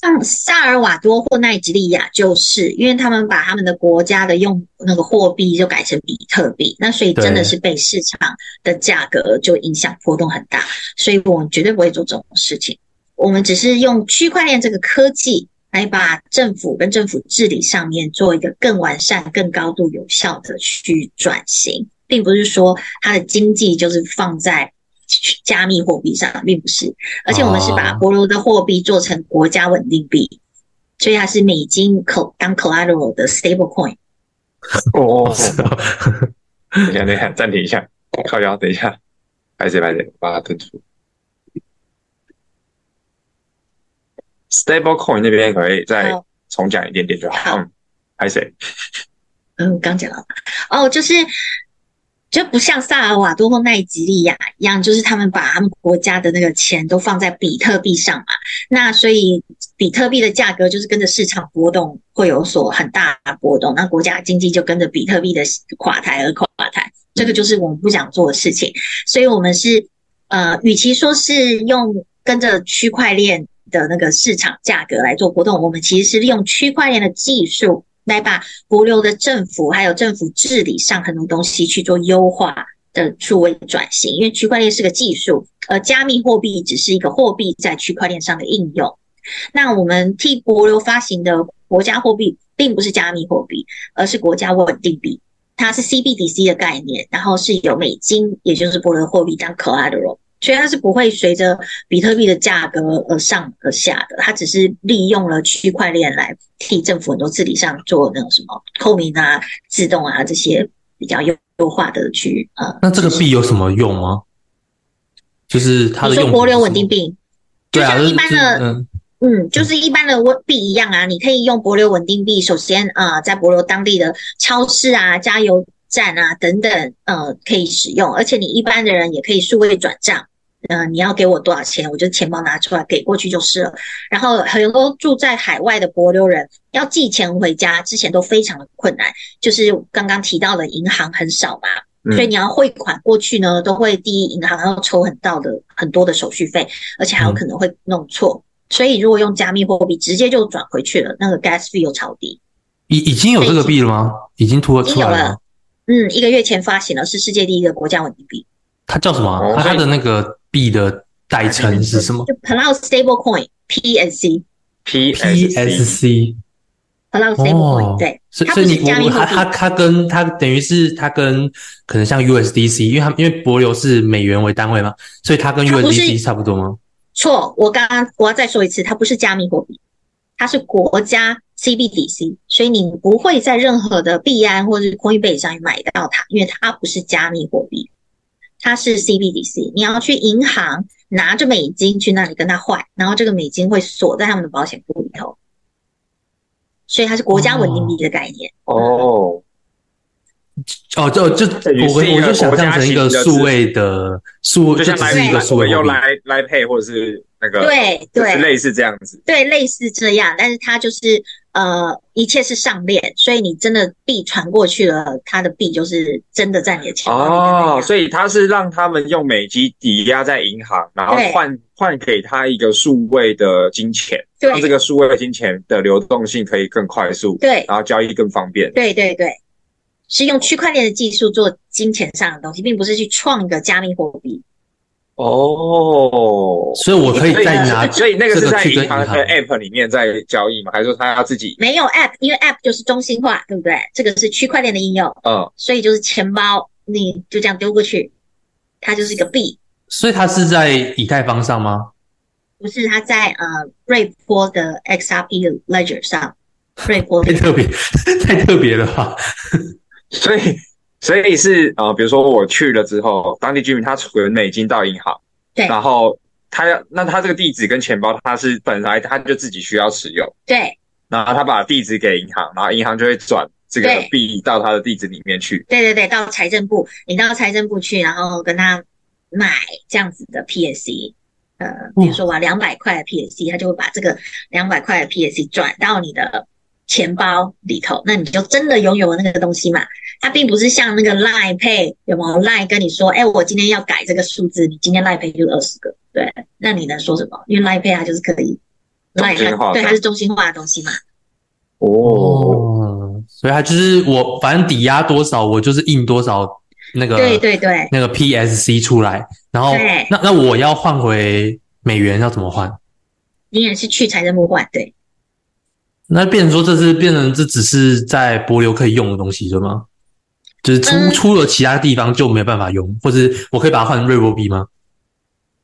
像萨尔瓦多或奈及利亚，就是因为他们把他们的国家的用那个货币就改成比特币，那所以真的是被市场的价格就影响波动很大，所以我们绝对不会做这种事情。我们只是用区块链这个科技。来把政府跟政府治理上面做一个更完善、更高度有效的去转型，并不是说它的经济就是放在加密货币上，并不是。而且我们是把帛琉的货币做成国家稳定币，所以它是美金口当 collateral 的 stable coin。哦，等一下，等一下，暂停一下，靠腰，等一下，拍谁拍谁，把它登出。Stable Coin 那边可以再重讲一点点就好。好嗯，还是谁？嗯，刚讲了。哦，就是就不像萨尔瓦多或奈及利亚一样，就是他们把他们国家的那个钱都放在比特币上嘛。那所以比特币的价格就是跟着市场波动会有所很大波动，那国家经济就跟着比特币的垮台而垮台。这个就是我们不想做的事情。所以我们是呃，与其说是用跟着区块链。的那个市场价格来做活动，我们其实是利用区块链的技术来把国流的政府还有政府治理上很多东西去做优化的数位转型。因为区块链是个技术，而加密货币只是一个货币在区块链上的应用。那我们替国流发行的国家货币并不是加密货币，而是国家稳定币，它是 CBDC 的概念，然后是有美金，也就是帛琉货币当 collateral。所以它是不会随着比特币的价格而上而下的，它只是利用了区块链来替政府很多治理上做那种什么透明啊、自动啊这些比较优优化的去呃。那这个币有什么用吗？就是它的用。你说帛流稳定币，就像一般的，啊、嗯，嗯，就是一般的币一样啊。你可以用帛流稳定币，首先啊、呃，在博流当地的超市啊、加油站啊等等，呃，可以使用，而且你一般的人也可以数位转账。嗯、呃，你要给我多少钱，我就钱包拿出来给过去就是了。然后很多住在海外的博流人要寄钱回家之前都非常的困难，就是刚刚提到的银行很少嘛，嗯、所以你要汇款过去呢，都会第一银行要抽很到的很多的手续费，而且还有可能会弄错。嗯、所以如果用加密货币直接就转回去了，那个 gas fee 又超低。已已经有这个币了吗？已经突出来了，了。嗯，一个月前发行了，是世界第一个国家稳定币。它叫什么？它的那个。币的代称是什么？就 Palau Stable Coin PSC PSC Palau Stable Coin 对，所以所以你我它它它跟它等于是它跟可能像 USDC，因为它因为博流是美元为单位嘛，所以它跟 USDC 差不多吗？错，我刚刚我要再说一次，它不是加密货币，它是国家 CBDC，所以你不会在任何的币安或者是 Coinbase 上买到它，因为它不是加密货币。它是 CBDC，你要去银行拿着美金去那里跟他换，然后这个美金会锁在他们的保险库里头，所以它是国家稳定币的概念。哦，哦，就就我我就想象成一个数位的数，就像是一个数位用来来配或者是那个对对类似这样子，对类似这样，但是它就是。呃，一切是上链，所以你真的币传过去了，他的币就是真的在你的钱包里。哦，所以他是让他们用美金抵押在银行，然后换换给他一个数位的金钱，让这个数位的金钱的流动性可以更快速，对，然后交易更方便。对对对，是用区块链的技术做金钱上的东西，并不是去创一个加密货币。哦，所以我可以再拿，所以那个是在银行的 App 里面在交易吗？还是说他要自己？没有 App，因为 App 就是中心化，对不对？这个是区块链的应用，嗯，所以就是钱包，你就这样丢过去，它就是一个币。所以它是在以太坊上吗？不是，它在呃瑞波的 XRP Ledger 上，瑞波太特别，太特别了吧？所以。所以是呃，比如说我去了之后，当地居民他存美金到银行，对，然后他要那他这个地址跟钱包他是本来他就自己需要使用，对，然后他把地址给银行，然后银行就会转这个币到他的地址里面去，对对对，到财政部，你到财政部去，然后跟他买这样子的 PSC，呃，比如说我要两百块的 PSC，他就会把这个两百块的 PSC 转到你的钱包里头，那你就真的拥有了那个东西嘛。它并不是像那个 Line Pay 有没有 Line 跟你说，哎，我今天要改这个数字，你今天 Line Pay 就是二十个，对，那你能说什么？因为 Line Pay 它就是可以，Line 它对，它是中心化的东西嘛。哦，所以它就是我反正抵押多少，我就是印多少那个，对对对，那个 PSC 出来，然后对那那我要换回美元要怎么换？你也是去财政部换，对。那变成说这是变成这只是在博流可以用的东西，对吗？就是出、嗯、出了其他地方就没办法用，或者我可以把它换成瑞波币吗？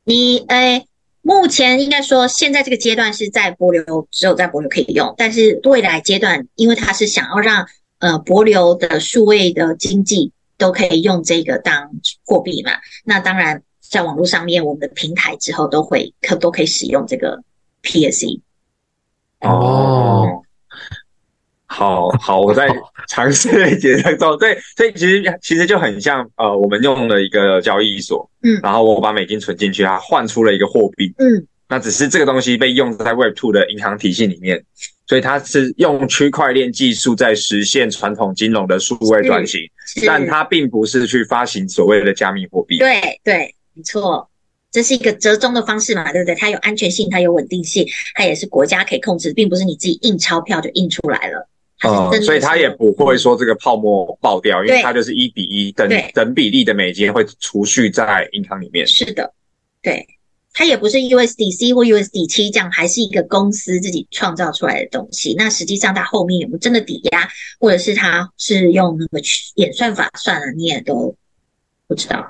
你诶、欸，目前应该说现在这个阶段是在博流，只有在博流可以用。但是未来阶段，因为它是想要让呃博流的数位的经济都可以用这个当货币嘛，那当然在网络上面，我们的平台之后都会可都可以使用这个 PSC。哦。好好，我在尝试解释做，对，所以其实其实就很像呃，我们用了一个交易所，嗯，然后我把美金存进去，它换出了一个货币，嗯，那只是这个东西被用在 Web Two 的银行体系里面，所以它是用区块链技术在实现传统金融的数位转型，但它并不是去发行所谓的加密货币。对对，没错，这是一个折中的方式嘛，对不对？它有安全性，它有稳定性，它也是国家可以控制，并不是你自己印钞票就印出来了。嗯，所以它也不会说这个泡沫爆掉，因为它就是一比一等等比例的美金会储蓄在银行里面。是的，对，它也不是 USDC 或 USDT 这样，还是一个公司自己创造出来的东西。那实际上它后面有没有真的抵押，或者是它是用那个演算法算了，你也都不知道。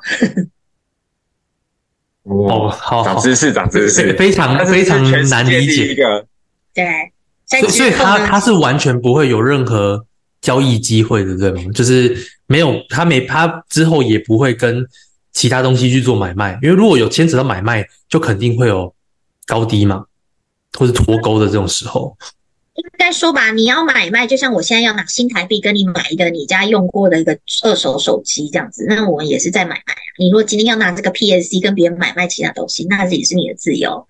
哦，好，长知识，长知识，非常非常难理解。一个对，所以所以他他是完全不会有任何交易机会的，对吗？就是没有他没他之后也不会跟其他东西去做买卖，因为如果有牵扯到买卖，就肯定会有高低嘛，或是脱钩的这种时候。应该说吧，你要买卖，就像我现在要拿新台币跟你买一个你家用过的一个二手手机这样子，那我们也是在买卖。你如果今天要拿这个 PSC 跟别人买卖其他东西，那也是你的自由。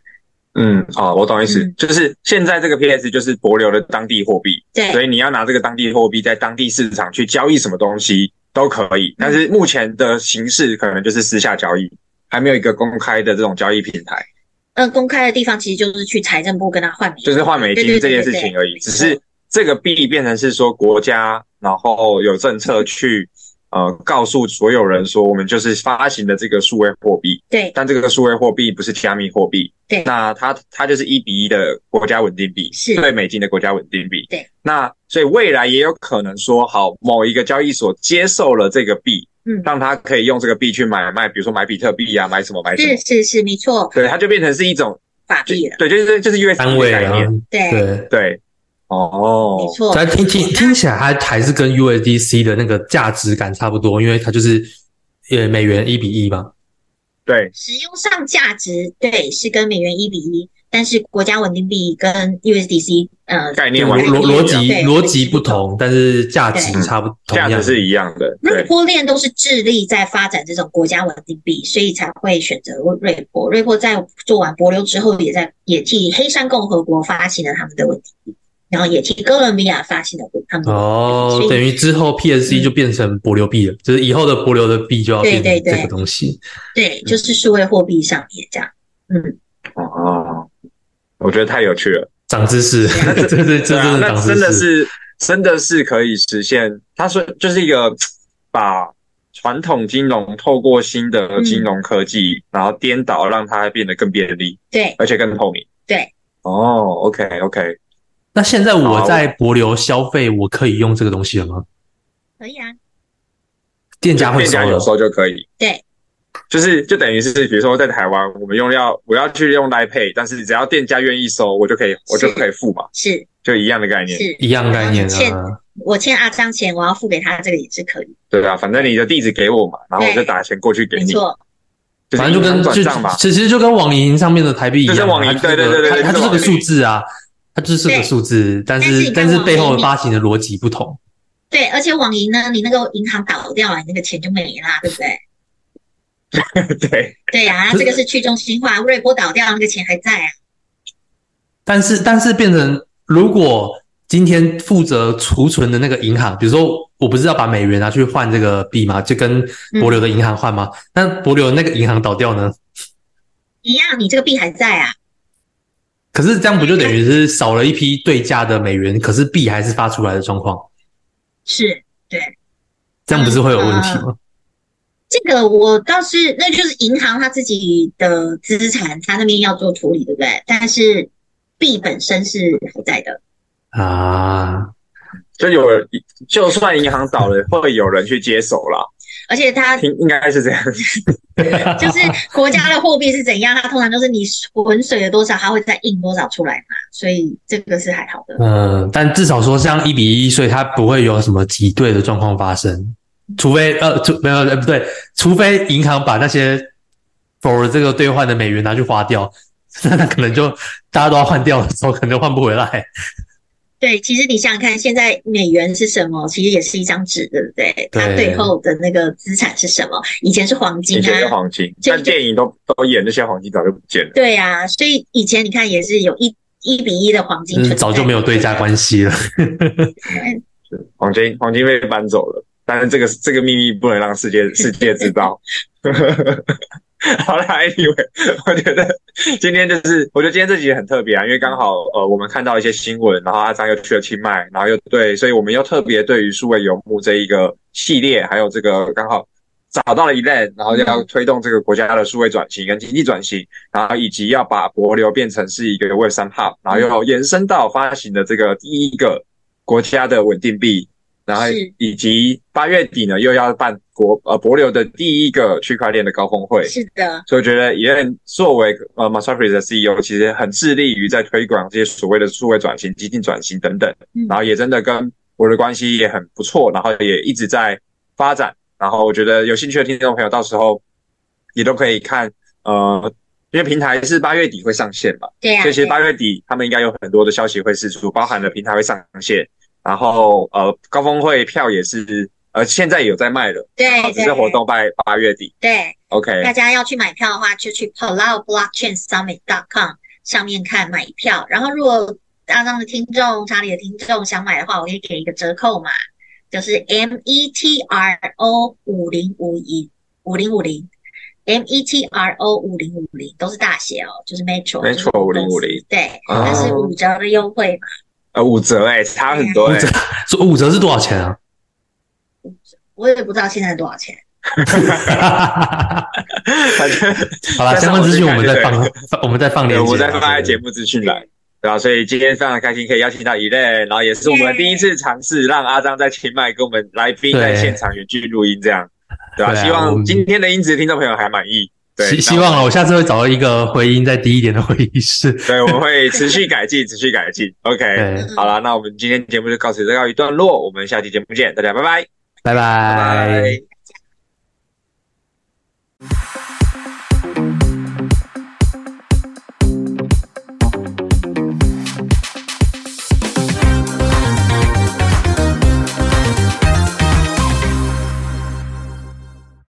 嗯，哦，我懂意思，嗯、就是现在这个 PS 就是帛琉的当地货币，对，所以你要拿这个当地货币在当地市场去交易什么东西都可以，但是目前的形式可能就是私下交易，还没有一个公开的这种交易平台。呃，公开的地方其实就是去财政部跟他换美金，就是换美金这件事情而已，只是这个币变成是说国家，然后有政策去。呃，告诉所有人说，我们就是发行的这个数位货币。对，但这个数位货币不是加密货币。对，那它它就是一比一的国家稳定币，是对美金的国家稳定币。对，那所以未来也有可能说，好，某一个交易所接受了这个币，嗯，让他可以用这个币去买卖，比如说买比特币啊，买什么买什么。是是是，没错。对，它就变成是一种法币了。对，就是就是 USD 的概念。啊、对对。对哦，没错，但听听听起来，它还是跟 USDC 的那个价值感差不多，因为它就是呃美元一比一嘛。对，使用上价值对是跟美元一比一，但是国家稳定币跟 USDC 呃概念逻逻辑逻辑不同，但是价值差不同，价值是一样的。瑞波链都是致力在发展这种国家稳定币，所以才会选择瑞波。瑞波在做完帛琉之后，也在也替黑山共和国发行了他们的稳定币。然后也替哥伦比亚发行了他们哦，等于之后 PSC 就变成帛琉币了，嗯、就是以后的帛琉的币就要变成这个东西。对，对，对，对，就是数位货币上面这样。嗯，哦，我觉得太有趣了，长知识，这这这真的长知识，真的是真的是可以实现。他说就是一个把传统金融透过新的金融科技，嗯、然后颠倒，让它变得更便利，对，而且更透明。对，哦，OK OK。那现在我在博流消费，我可以用这个东西了吗？可以啊，店家会收，店家有时候就可以。对，就是就等于是，比如说在台湾，我们用要我要去用 Line Pay，但是只要店家愿意收，我就可以我就可以付嘛。是，就一样的概念，是一样概念啊。欠我欠阿张钱，我要付给他，这个也是可以。对啊，反正你的地址给我嘛，然后我就打钱过去给你。没错，反正就跟转账吧，其实就跟网银上面的台币一样，就是网银，对对对对，它就是个数字啊。它就是个数字，但是但是背后发行的逻辑不同。对，而且网银呢，你那个银行倒掉了，你那个钱就没啦，对不对？对对呀，这个是去中心化，瑞波倒掉，那个钱还在啊。但是但是变成，如果今天负责储存的那个银行，比如说我不是要把美元拿去换这个币吗？就跟博流的银行换吗？那博流那个银行倒掉呢？一样，你这个币还在啊。可是这样不就等于是少了一批对价的美元，可是币还是发出来的状况？是，对，这样不是会有问题吗？呃，这个我倒是，那就是银行他自己的资产，他那边要做处理，对不对？但是币本身是还在的啊，就有就算银行倒了，会有人去接手了。而且它应该是这样，就是国家的货币是怎样，它通常就是你浑水了多少，它会再印多少出来嘛，所以这个是还好的。嗯，但至少说像一比一，所以它不会有什么挤兑的状况发生，除非呃，除没有呃不对，除非银行把那些 for 这个兑换的美元拿去花掉，那它可能就大家都要换掉的时候，可能就换不回来。对，其实你想想看，现在美元是什么？其实也是一张纸，对不对？它背后的那个资产是什么？以前是黄金啊，以前是黄金，但电影都都演那些黄金早就不见了。对啊，所以以前你看也是有一一比一的黄金，早就没有对价关系了。黄金黄金被搬走了，但是这个这个秘密不能让世界世界知道。好了，Anyway，我觉得今天就是，我觉得今天这集很特别啊，因为刚好呃，我们看到一些新闻，然后阿张又去了清迈，然后又对，所以我们又特别对于数位游牧这一个系列，还有这个刚好找到了 Elaine，然后要推动这个国家的数位转型跟经济转型，然后以及要把帛琉变成是一个 Web3 Hub，然后又延伸到发行的这个第一个国家的稳定币。然后以及八月底呢又要办国呃博流的第一个区块链的高峰会，是的，所以我觉得 Elaine 作为呃 Microsoft 的 CEO，其实很致力于在推广这些所谓的数位转型、激进转型等等，嗯。然后也真的跟帛琉的关系也很不错，然后也一直在发展。然后我觉得有兴趣的听众朋友，到时候也都可以看呃，因为平台是八月底会上线嘛，对呀、所以其实对八月底他们应该有很多的消息会释出，包含了平台会上线，然后呃高峰会票也是呃现在有在卖了，对对只是活动在八月底。对，OK，大家要去买票的话，就去 Palau Blockchain Summit dot com 上面看买票。然后，如果大张的听众、查理的听众想买的话，我可以给一个折扣码，就是 M E T R O 五零五一五零五零，M E T R O 五零五零都是大写哦，就是 Metro Metro 就是公司。5050对，但是五折的优惠嘛。呃五折哎、差很多哎、说五折是多少钱啊？我也不知道现在多少钱。反正好了，相关资讯我们再放，放我们再放链接我们再放在节目资讯栏，对吧、所以今天非常开心可以邀请到 Elaine，然后也是我们第一次尝试让阿张在清迈跟我们来宾在现场远距录音，这样，对吧、啊希望今天的音质听众朋友还满意。对，希希望啊，我下次会找到一个回音再低一点的会议室。对，我们会持续改进，持续改进。OK，好了，那我们今天节目就告此告一段落，我们下期节目见，大家拜拜，拜拜。拜。